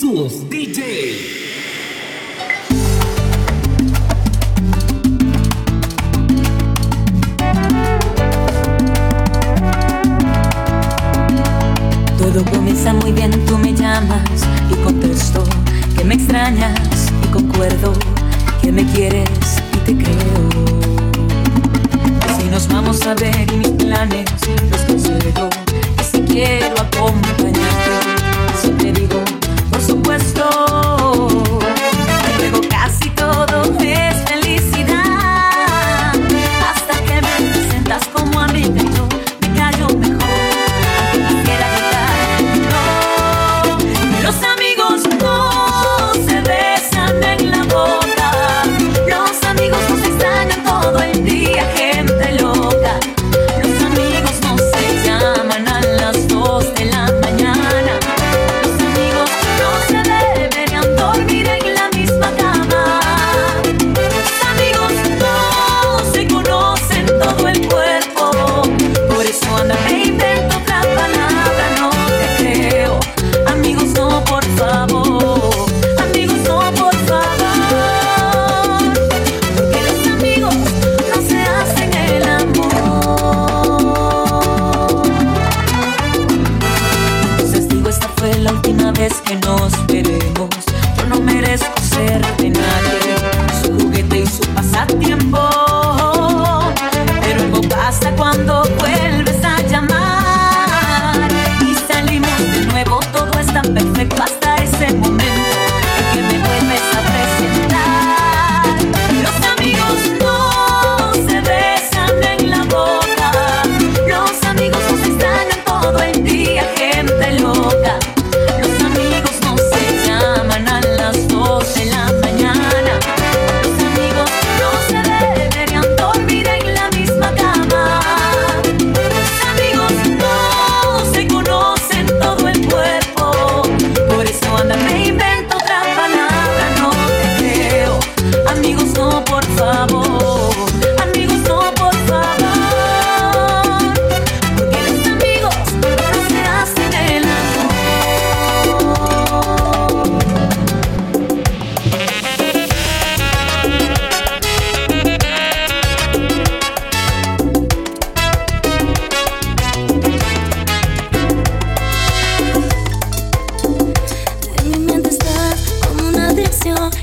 Jesús DJ. Todo comienza muy bien, tú me llamas y contesto que me extrañas y concuerdo que me quieres y te creo. Así nos vamos a ver y mis planes los concedo y si quiero acompañarte. Otra palabra, no te creo, amigos. No, por favor, amigos. No, por favor, porque los amigos no se hacen el amor. Entonces, digo, esta fue la última vez que nos veremos. Yo no merezco ser de nadie, su juguete y su pasatiempo.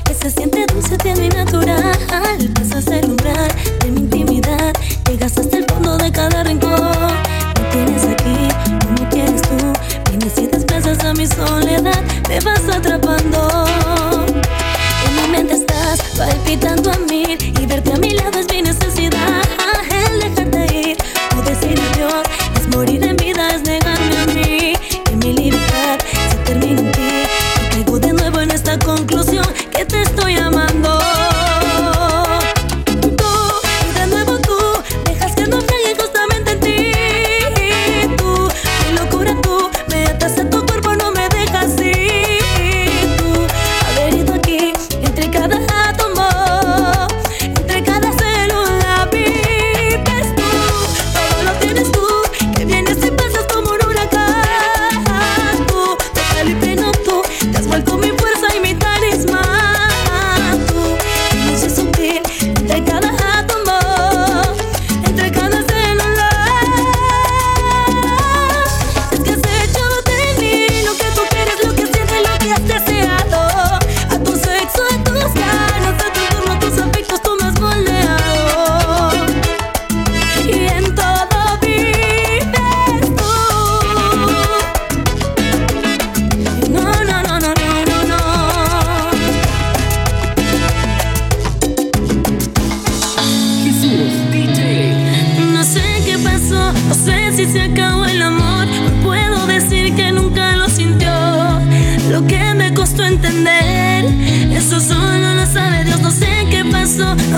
que se siente dulce, tierno y natural. Pasas el umbral de mi intimidad, llegas hasta el fondo de cada rincón. Me tienes aquí, no como quieres tú, vienes y desplazas a mi soledad, me vas atrapando. En mi mente estás palpitando a mil y verte a mi lado es mi necesidad.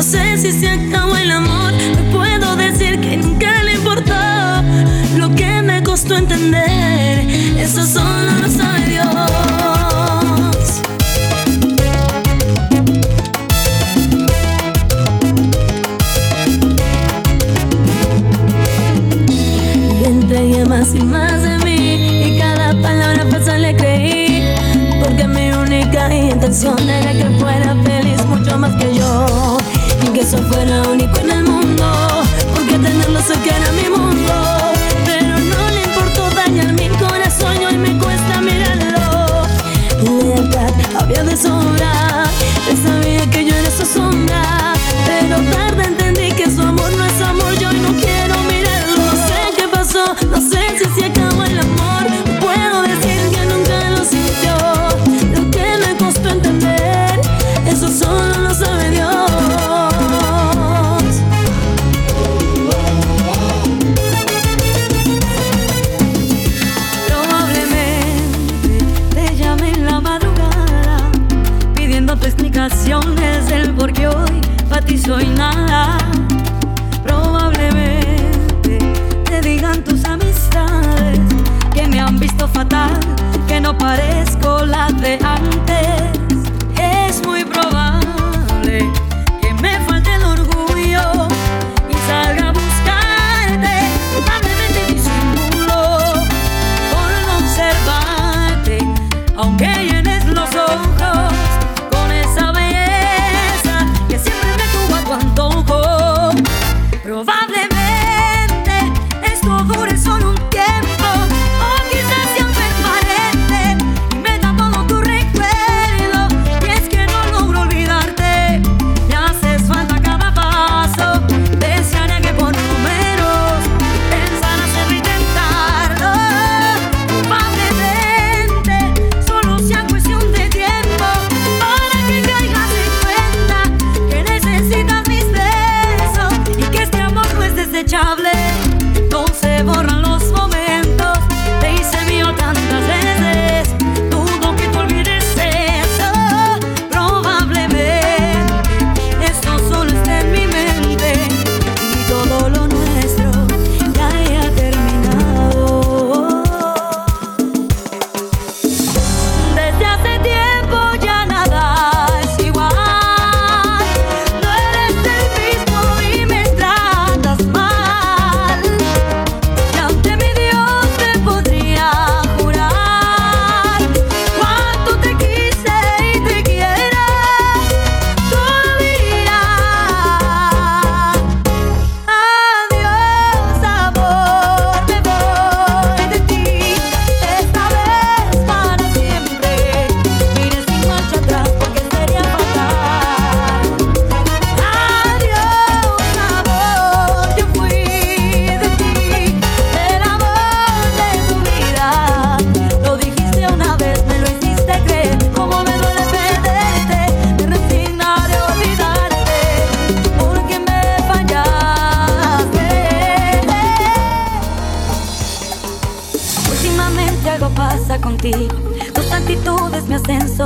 No sé si se acabó el amor, no puedo decir que nunca le importó lo que me costó entender.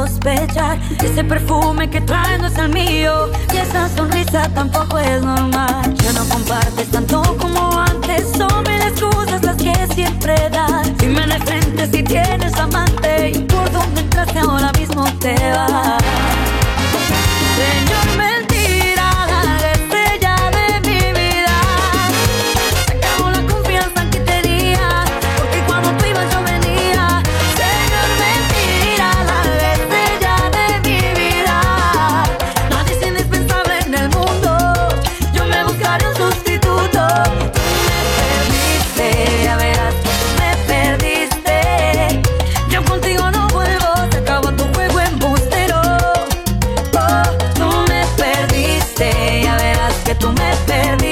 Ese perfume que trae no es el mío Y esa sonrisa tampoco es normal. Ya no compartes tanto como antes Son mil excusas las que siempre das. Dime de frente si tienes amante Y por dónde entraste ahora mismo te vas. tú me perdiste.